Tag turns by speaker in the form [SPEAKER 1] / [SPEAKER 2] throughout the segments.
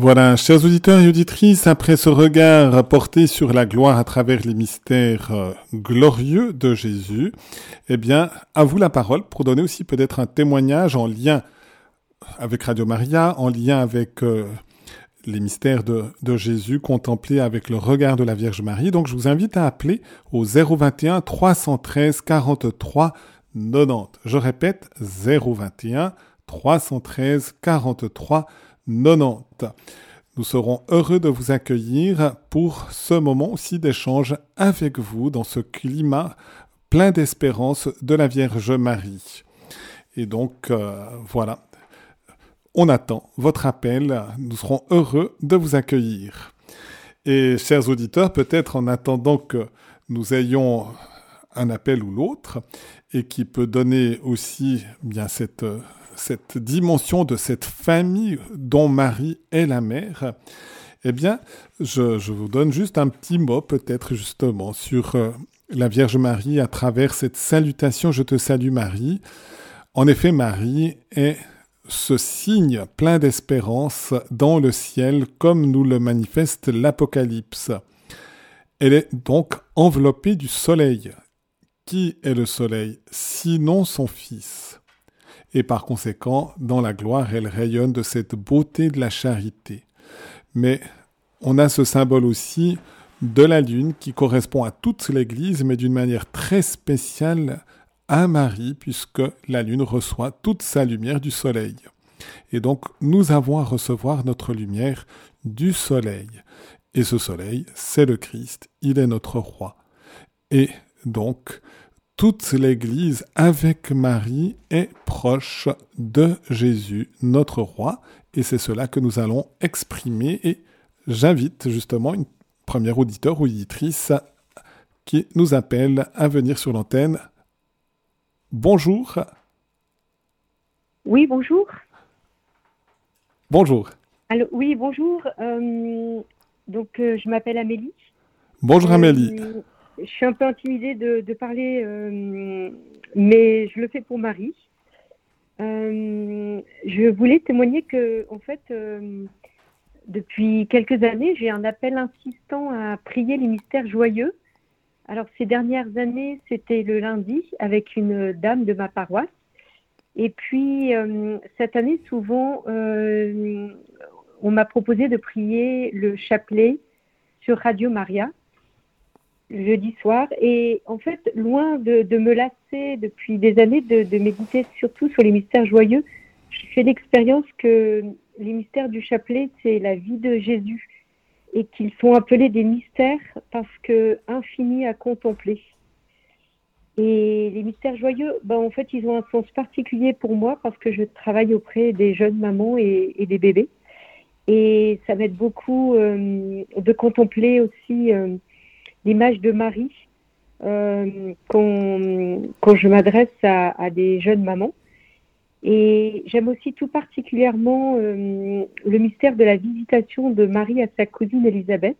[SPEAKER 1] Voilà, chers auditeurs et auditrices, après ce regard porté sur la gloire à travers les mystères euh, glorieux de Jésus, eh bien, à vous la parole pour donner aussi peut-être un témoignage en lien avec Radio Maria, en lien avec euh, les mystères de, de, Jésus contemplés avec le regard de la Vierge Marie. Donc, je vous invite à appeler au 021 313 43 90. Je répète, 021 313 43 90. Nous serons heureux de vous accueillir pour ce moment aussi d'échange avec vous dans ce climat plein d'espérance de la Vierge Marie. Et donc, euh, voilà, on attend votre appel. Nous serons heureux de vous accueillir. Et chers auditeurs, peut-être en attendant que nous ayons un appel ou l'autre, et qui peut donner aussi bien cette cette dimension de cette famille dont Marie est la mère, eh bien, je, vous donne juste un petit mot peut-être justement sur euh, la Vierge Marie à travers cette salutation Je te salue Marie. En effet, Marie est ce signe plein d'espérance dans le ciel comme nous le manifeste l'Apocalypse. Elle est donc enveloppée du soleil. Qui est le soleil? Sinon son Fils et par conséquent, dans la gloire, elle rayonne de cette beauté de la charité. Mais on a ce symbole aussi de la lune qui correspond à toute l'Église, mais d'une manière très spéciale à Marie, puisque la lune reçoit toute sa lumière du soleil. Et donc, nous avons à recevoir notre lumière du soleil. Et ce soleil, c'est le Christ, il est notre roi. Et donc, toute l'Église avec Marie est proche de Jésus, notre roi, et c'est cela que nous allons exprimer. Et j'invite justement une première auditeur ou auditrice qui nous appelle à venir sur l'antenne. Bonjour.
[SPEAKER 2] Oui, bonjour.
[SPEAKER 1] Bonjour.
[SPEAKER 2] Alors, oui, bonjour. Euh, donc, euh, je m'appelle Amélie.
[SPEAKER 1] Bonjour Amélie.
[SPEAKER 2] Euh, je suis un peu intimidée de, parler, euh, mais je le fais pour Marie. Euh, je voulais témoigner que, en fait, euh, depuis quelques années, j'ai un appel insistant à prier les mystères joyeux. Alors, ces dernières années, c'était le lundi avec une dame de ma paroisse. Et puis, cette année, souvent, on m'a proposé de prier le chapelet sur Radio Maria jeudi soir. Et en fait, loin de, me lasser depuis des années de, méditer surtout sur les mystères joyeux, je fais l'expérience que les mystères du chapelet, c'est la vie de Jésus et qu'ils sont appelés des mystères parce que infinis à contempler. Et les mystères joyeux, ben, en fait, ils ont un sens particulier pour moi parce que je travaille auprès des jeunes mamans et, des bébés. Et ça m'aide beaucoup euh, de contempler aussi euh, l'image de Marie euh, quand, je m'adresse à, des jeunes mamans. Et j'aime aussi tout particulièrement euh, le mystère de la visitation de Marie à sa cousine Élisabeth,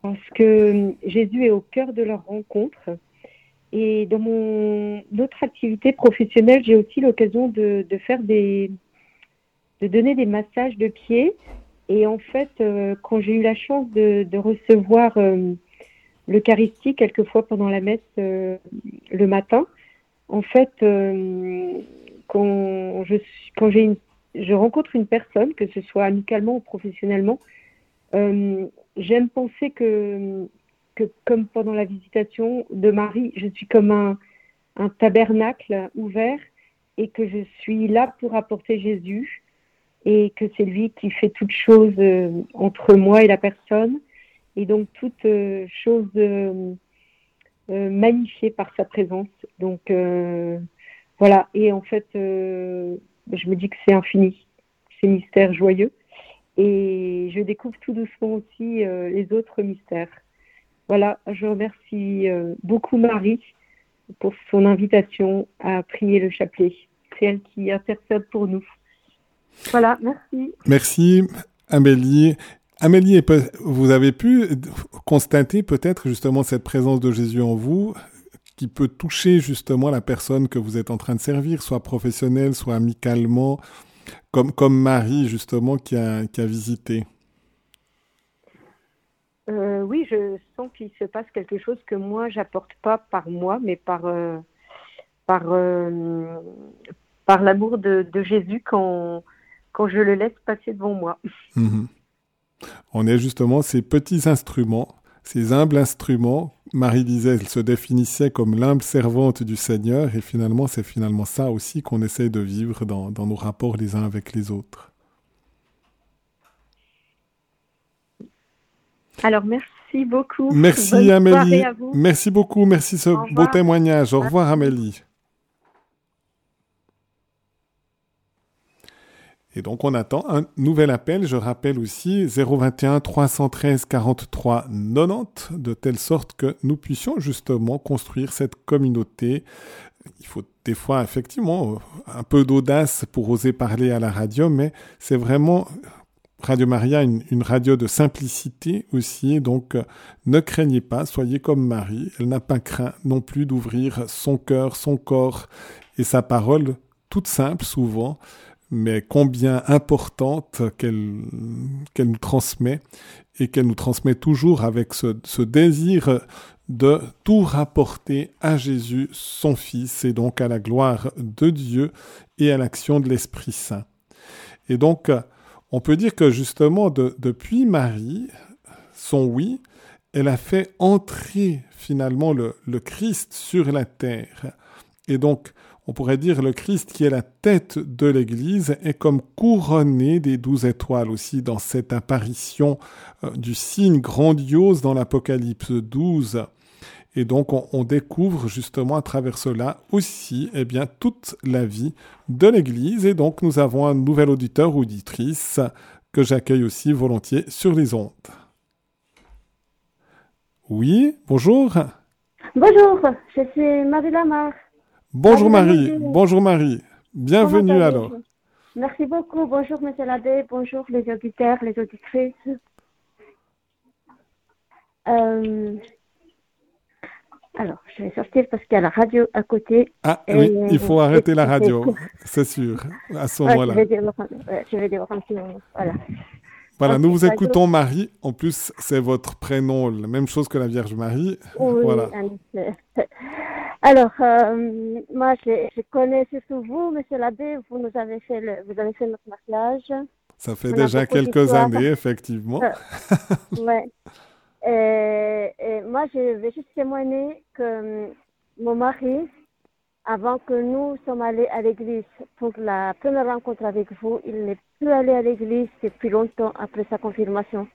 [SPEAKER 2] parce que Jésus est au cœur de leur rencontre. Et dans mon autre activité professionnelle, j'ai aussi l'occasion de, faire des, de donner des massages de pieds. Et en fait, euh, quand j'ai eu la chance de, recevoir l'Eucharistie quelquefois pendant la messe euh, le matin. En fait, euh, quand je quand une, je rencontre une personne, que ce soit amicalement ou professionnellement, euh, j'aime penser que que comme pendant la visitation de Marie, je suis comme un, un tabernacle ouvert et que je suis là pour apporter Jésus et que c'est lui qui fait toute chose entre moi et la personne et donc toute euh, chose euh, euh, magnifiée par sa présence. Donc voilà, et en fait, je me dis que c'est infini, c'est mystère joyeux. Et je découvre tout doucement aussi les autres mystères. Voilà, je remercie beaucoup Marie pour son invitation à prier le chapelet. C'est elle qui intercède pour nous. Voilà, merci.
[SPEAKER 1] Merci Amélie. Amélie, vous avez pu constater peut-être justement cette présence de Jésus en vous qui peut toucher justement la personne que vous êtes en train de servir, soit professionnelle, soit amicalement. comme, comme Marie, justement, qui a, qui a visité
[SPEAKER 2] euh, Oui, je sens qu'il se passe quelque chose que moi, j'apporte pas par moi, mais par, euh, par, euh, par l'amour de, de, Jésus quand, quand je le laisse passer devant moi.
[SPEAKER 1] Mhm. On est justement ces petits instruments, ces humbles instruments. Marie disait, elle se définissait comme l'humble servante du Seigneur, et finalement, c'est finalement ça aussi qu'on essaie de vivre dans, dans nos rapports les uns avec les autres.
[SPEAKER 2] Alors, merci beaucoup.
[SPEAKER 1] Merci Amélie. Merci beaucoup. Merci ce beau témoignage. Au revoir Amélie. Et donc on attend un nouvel appel. Je rappelle aussi 021 313 43 90 de telle sorte que nous puissions justement construire cette communauté. Il faut des fois effectivement un peu d'audace pour oser parler à la radio, mais c'est vraiment Radio Maria, une, radio de simplicité aussi, donc ne craignez pas, soyez comme Marie, elle n'a pas craint non plus d'ouvrir son cœur, son corps et sa parole, toute simple souvent, mais combien importante qu'elle nous transmet et qu'elle nous transmet toujours avec ce, désir de tout rapporter à Jésus, son Fils, et donc à la gloire de Dieu et à l'action de l'Esprit Saint. Et donc, on peut dire que justement, de, depuis Marie, son oui, elle a fait entrer finalement le, le Christ sur la terre. Et donc, on pourrait dire le Christ qui est la tête de l'Église est comme couronné des douze étoiles aussi dans cette apparition euh, du signe grandiose dans l'Apocalypse 12. Et donc on, découvre justement à travers cela aussi eh bien, toute la vie de l'Église. Et donc nous avons un nouvel auditeur ou auditrice que j'accueille aussi volontiers sur les ondes. Oui, bonjour.
[SPEAKER 3] Bonjour, je suis Marie Lamar.
[SPEAKER 1] Bonjour Marie, bonjour Marie. Bienvenue alors.
[SPEAKER 3] Merci beaucoup. Bonjour Monsieur l'abbé, bonjour les auditeurs, les auditrices. Euh, alors, je vais sortir parce qu'il y a la radio à côté.
[SPEAKER 1] Ah oui, il faut arrêter la radio, c'est sûr, à ce moment-là.
[SPEAKER 3] je vais dire un petit moment. Voilà.
[SPEAKER 1] Voilà, nous vous écoutons Marie. En plus, c'est votre prénom, la même chose que la Vierge Marie.
[SPEAKER 3] Oui,
[SPEAKER 1] voilà.
[SPEAKER 3] Alors, euh, moi, je, je, connais surtout vous, Monsieur l'abbé. Vous nous avez fait, le, vous avez fait notre mariage.
[SPEAKER 1] Ça fait déjà quelques années, effectivement.
[SPEAKER 3] Oui. ouais. Et, et, moi, je vais juste témoigner que mon mari, avant que nous sommes allés à l'église pour la première rencontre avec vous, il n'est plus allé à l'église depuis longtemps après sa confirmation,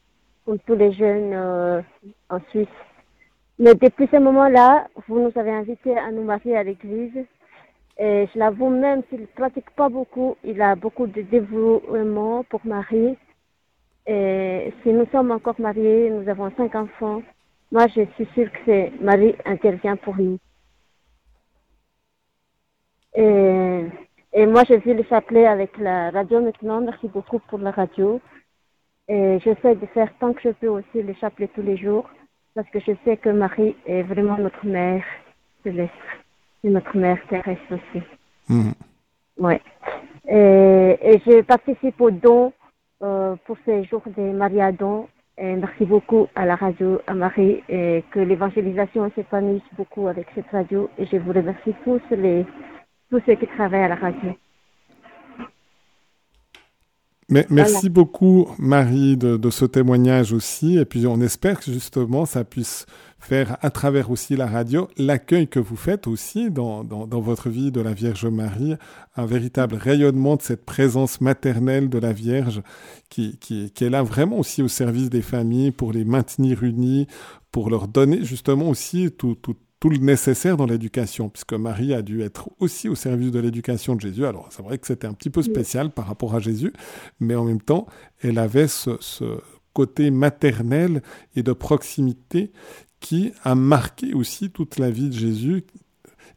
[SPEAKER 3] comme tous les jeunes euh, en Suisse. Mais depuis ce moment-là, vous nous avez invités à nous marier à l'église. Et je l'avoue, même s'il ne pratique pas beaucoup, il a beaucoup de dévouement pour Marie. Et si nous sommes encore mariés, nous avons cinq enfants, moi je suis sûre que Marie intervient pour nous. Et, moi, je vais le chapelet avec la radio maintenant. Merci beaucoup pour la radio. Et j'essaie de faire tant que je peux aussi le chapelet tous les jours parce que je sais que Marie est vraiment notre mère céleste et notre mère terrestre aussi.
[SPEAKER 1] Mmh.
[SPEAKER 3] Ouais. Et, et, je participe au don euh, pour ces jours des mariadons. Et merci beaucoup à la radio, à Marie, et que l'évangélisation s'épanouisse beaucoup avec cette radio. Et je vous remercie tous les tous ceux qui travaillent à la radio.
[SPEAKER 1] Mais merci voilà. beaucoup, Marie, de, de, ce témoignage aussi. Et puis, on espère que justement, ça puisse faire, à travers aussi la radio, l'accueil que vous faites aussi dans, dans, dans, votre vie de la Vierge Marie, un véritable rayonnement de cette présence maternelle de la Vierge qui, qui, qui est là vraiment aussi au service des familles pour les maintenir unis, pour leur donner justement aussi tout, tout tout le nécessaire dans l'éducation, puisque Marie a dû être aussi au service de l'éducation de Jésus. Alors c'est vrai que c'était un petit peu spécial par rapport à Jésus, mais en même temps, elle avait ce, ce côté maternel et de proximité qui a marqué aussi toute la vie de Jésus.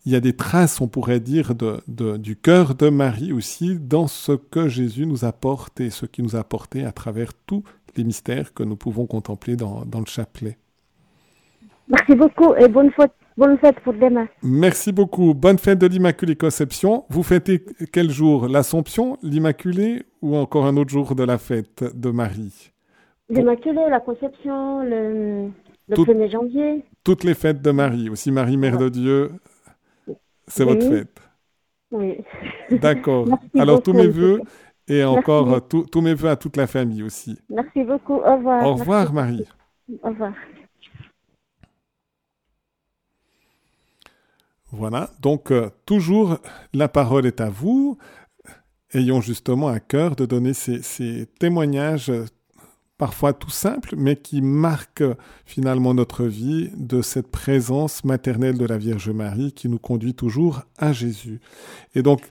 [SPEAKER 1] Il y a des traces, on pourrait dire, de, de, du cœur de Marie aussi dans ce que Jésus nous apporte et ce qu'il nous a apporté à travers tous les mystères que nous pouvons contempler dans, dans le chapelet.
[SPEAKER 3] Merci beaucoup et bonne fête Bonne fête pour demain.
[SPEAKER 1] Merci beaucoup. Bonne fête de l'Immaculée Conception. Vous fêtez quel jour? L'Assomption, l'Immaculée ou encore un autre jour de la fête de Marie?
[SPEAKER 3] L'Immaculée, la Conception, le, le
[SPEAKER 1] Tout-
[SPEAKER 3] 1er janvier.
[SPEAKER 1] Toutes les fêtes de Marie, aussi Marie, Mère de Dieu, c'est votre fête.
[SPEAKER 3] Oui.
[SPEAKER 1] D'accord. Alors tous mes voeux et encore tous- mes voeux à toute la famille aussi.
[SPEAKER 3] Merci beaucoup. Au revoir.
[SPEAKER 1] Au revoir Marie.
[SPEAKER 3] Au revoir.
[SPEAKER 1] Voilà, donc euh, toujours la parole est à vous. Ayons justement à cœur de donner ces, témoignages euh, parfois tout simples, mais qui marquent finalement notre vie de cette présence maternelle de la Vierge Marie qui nous conduit toujours à Jésus. Et donc,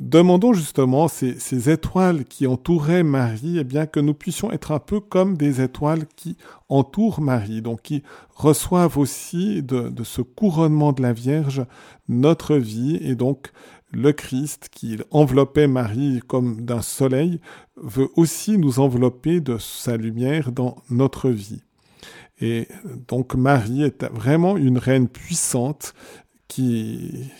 [SPEAKER 1] demandons justement ces, étoiles qui entouraient Marie, eh bien que nous puissions être un peu comme des étoiles qui entourent Marie, donc qui reçoivent aussi de, de ce couronnement de la Vierge notre vie et donc le Christ qui enveloppait Marie comme d'un soleil veut aussi nous envelopper de sa lumière dans notre vie. Et donc Marie est vraiment une reine puissante qui,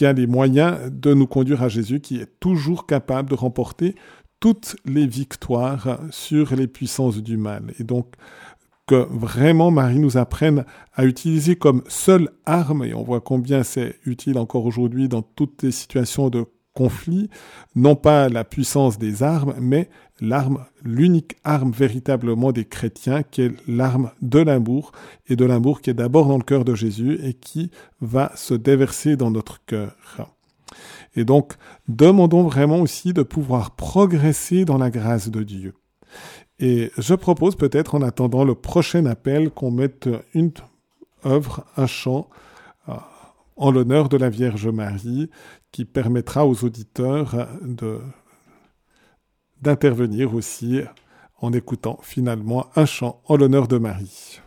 [SPEAKER 1] a les moyens de nous conduire à Jésus, qui est toujours capable de remporter toutes les victoires sur les puissances du mal. Et donc, que vraiment Marie nous apprenne à utiliser comme seule arme, et on voit combien c'est utile encore aujourd'hui dans toutes les situations de conflit, non pas la puissance des armes, mais l'arme, l'unique arme véritablement des chrétiens, qui est l'arme de l'amour, et de l'amour qui est d'abord dans le cœur de Jésus et qui va se déverser dans notre cœur. Et donc, demandons vraiment aussi de pouvoir progresser dans la grâce de Dieu. Et je propose peut-être en attendant le prochain appel qu'on mette une œuvre, un chant euh, en l'honneur de la Vierge Marie qui permettra aux auditeurs d'intervenir aussi en écoutant finalement un chant en l'honneur de Marie.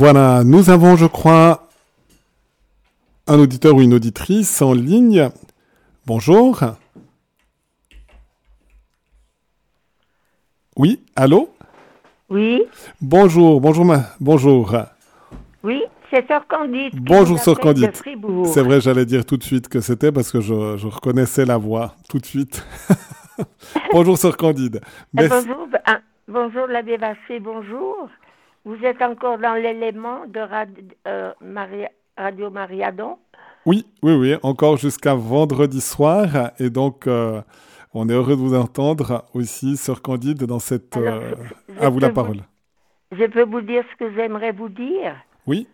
[SPEAKER 1] Voilà, nous avons, je crois, un auditeur ou une auditrice en ligne. Bonjour. Oui, allô?
[SPEAKER 4] Oui,
[SPEAKER 1] Bonjour, bonjour, ma... bonjour.
[SPEAKER 4] oui, c'est Sœur Candide.
[SPEAKER 1] Bonjour, Sœur Candide. C'est vrai, j'allais dire tout de suite que c'était parce que je, je reconnaissais la voix tout de suite. bonjour, Sœur Candide.
[SPEAKER 4] Eh,
[SPEAKER 1] Merci.
[SPEAKER 4] bonjour, ah, bonjour l'abbé Vaché, bonjour. Vous êtes encore dans l'élément de Rad- euh, Maria- Radio Mariadon
[SPEAKER 1] Oui, oui, oui, encore jusqu'à vendredi soir. Et donc, euh, On est heureux de vous entendre aussi, Sœur Candide, dans cette... Euh, à vous la parole.
[SPEAKER 4] je peux vous dire ce que j'aimerais vous dire?
[SPEAKER 1] Oui.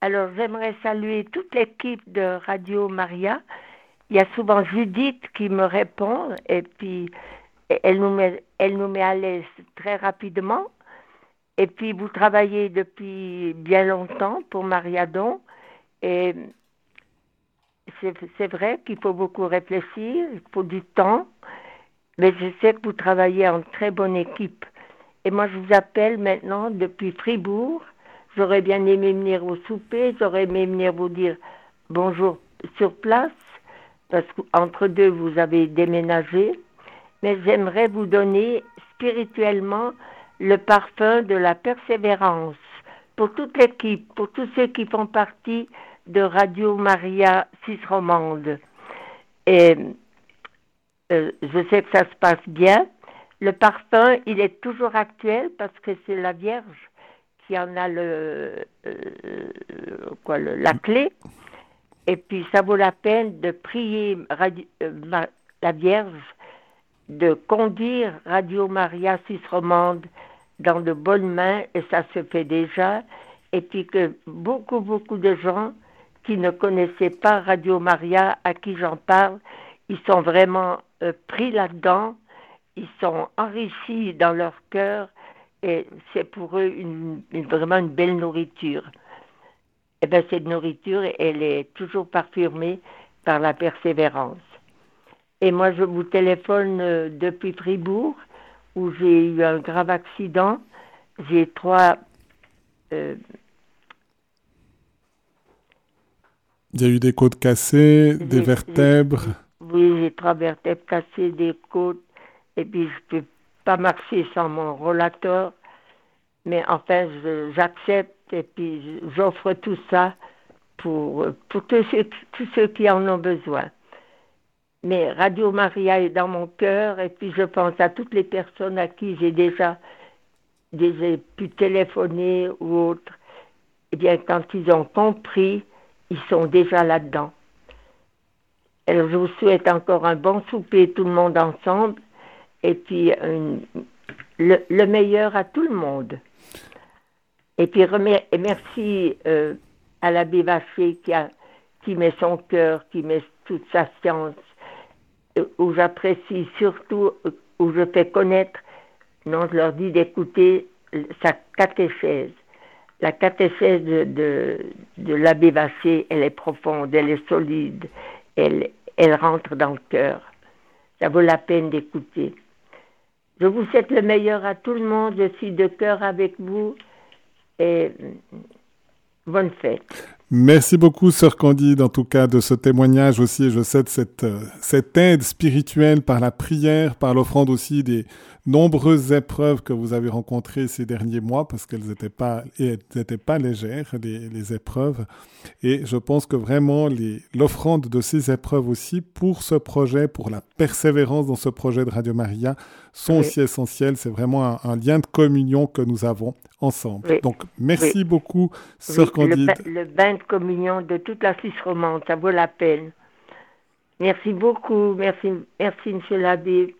[SPEAKER 4] Alors, j'aimerais saluer toute l'équipe de Radio Maria. Il y a souvent Judith qui me répond et puis elle nous met, elle nous met à l'aise très rapidement. Et puis, vous travaillez depuis bien longtemps pour Mariadon. Et c'est vrai qu'il faut beaucoup réfléchir, il faut du temps, mais je sais que vous travaillez en très bonne équipe. Et moi, je vous appelle maintenant depuis Fribourg. J'aurais bien aimé venir au souper, j'aurais aimé venir vous dire bonjour sur place, parce qu'entre deux, vous avez déménagé. Mais j'aimerais vous donner spirituellement le parfum de la persévérance pour toute l'équipe, pour tous ceux qui font partie de Radio Maria Suisse Romande. Et euh, je sais que ça se passe bien. Le parfum, il est toujours actuel parce que c'est la Vierge qui en a le, euh, la clé. Et puis, ça vaut la peine de prier euh, la Vierge de conduire Radio Maria Suisse Romande dans de bonnes mains, et ça se fait déjà. Et puis que beaucoup, beaucoup de gens qui ne connaissaient pas Radio Maria, à qui j'en parle, ils sont vraiment euh, pris là-dedans, ils sont enrichis dans leur cœur et c'est pour eux vraiment une belle nourriture. Et eh bien cette nourriture, elle est toujours parfumée par la persévérance. Et moi, je vous téléphone euh, depuis Fribourg, où j'ai eu un grave accident. J'ai trois euh,
[SPEAKER 1] Il y a eu des côtes cassées, des vertèbres.
[SPEAKER 4] Oui, j'ai trois vertèbres cassées, des côtes, et puis je ne peux pas marcher sans mon rollator. Mais enfin, j'accepte et puis j'offre tout ça pour, pour tous, ceux, tous ceux qui en ont besoin. Mais Radio Maria est dans mon cœur et puis je pense à toutes les personnes à qui j'ai déjà, pu téléphoner ou autre. Eh bien, quand ils ont compris ils sont déjà là-dedans. Alors, je vous souhaite encore un bon souper, tout le monde ensemble, et puis le, meilleur à tout le monde. Et puis, merci euh, à l'abbé Vaché qui, qui met son cœur, qui met toute sa science, où j'apprécie surtout, où je fais connaître, non, je leur dis d'écouter sa catéchèse la catéchèse de, de, l'abbé Vaché, elle est profonde, elle est solide, elle, elle rentre dans le cœur. Ça vaut la peine d'écouter. Je vous souhaite le meilleur à tout le monde. Je suis de cœur avec vous et bonne fête.
[SPEAKER 1] Merci beaucoup, Sœur Candide, en tout cas, de ce témoignage aussi. Je sais de cette, euh, cette aide spirituelle par la prière, par l'offrande aussi des, nombreuses épreuves que vous avez rencontrées ces derniers mois, parce qu'elles n'étaient pas, pas légères, les, les, épreuves. Et je pense que vraiment l'offrande de ces épreuves aussi pour ce projet, pour la persévérance dans ce projet de Radio Maria, sont aussi essentielles. C'est vraiment un, lien de communion que nous avons ensemble. Donc, merci beaucoup, Sœur Candide.
[SPEAKER 4] Le, le bain communion de toute la Suisse romande, ça vaut la peine. Merci beaucoup. Merci, merci, Monsieur l'abbé.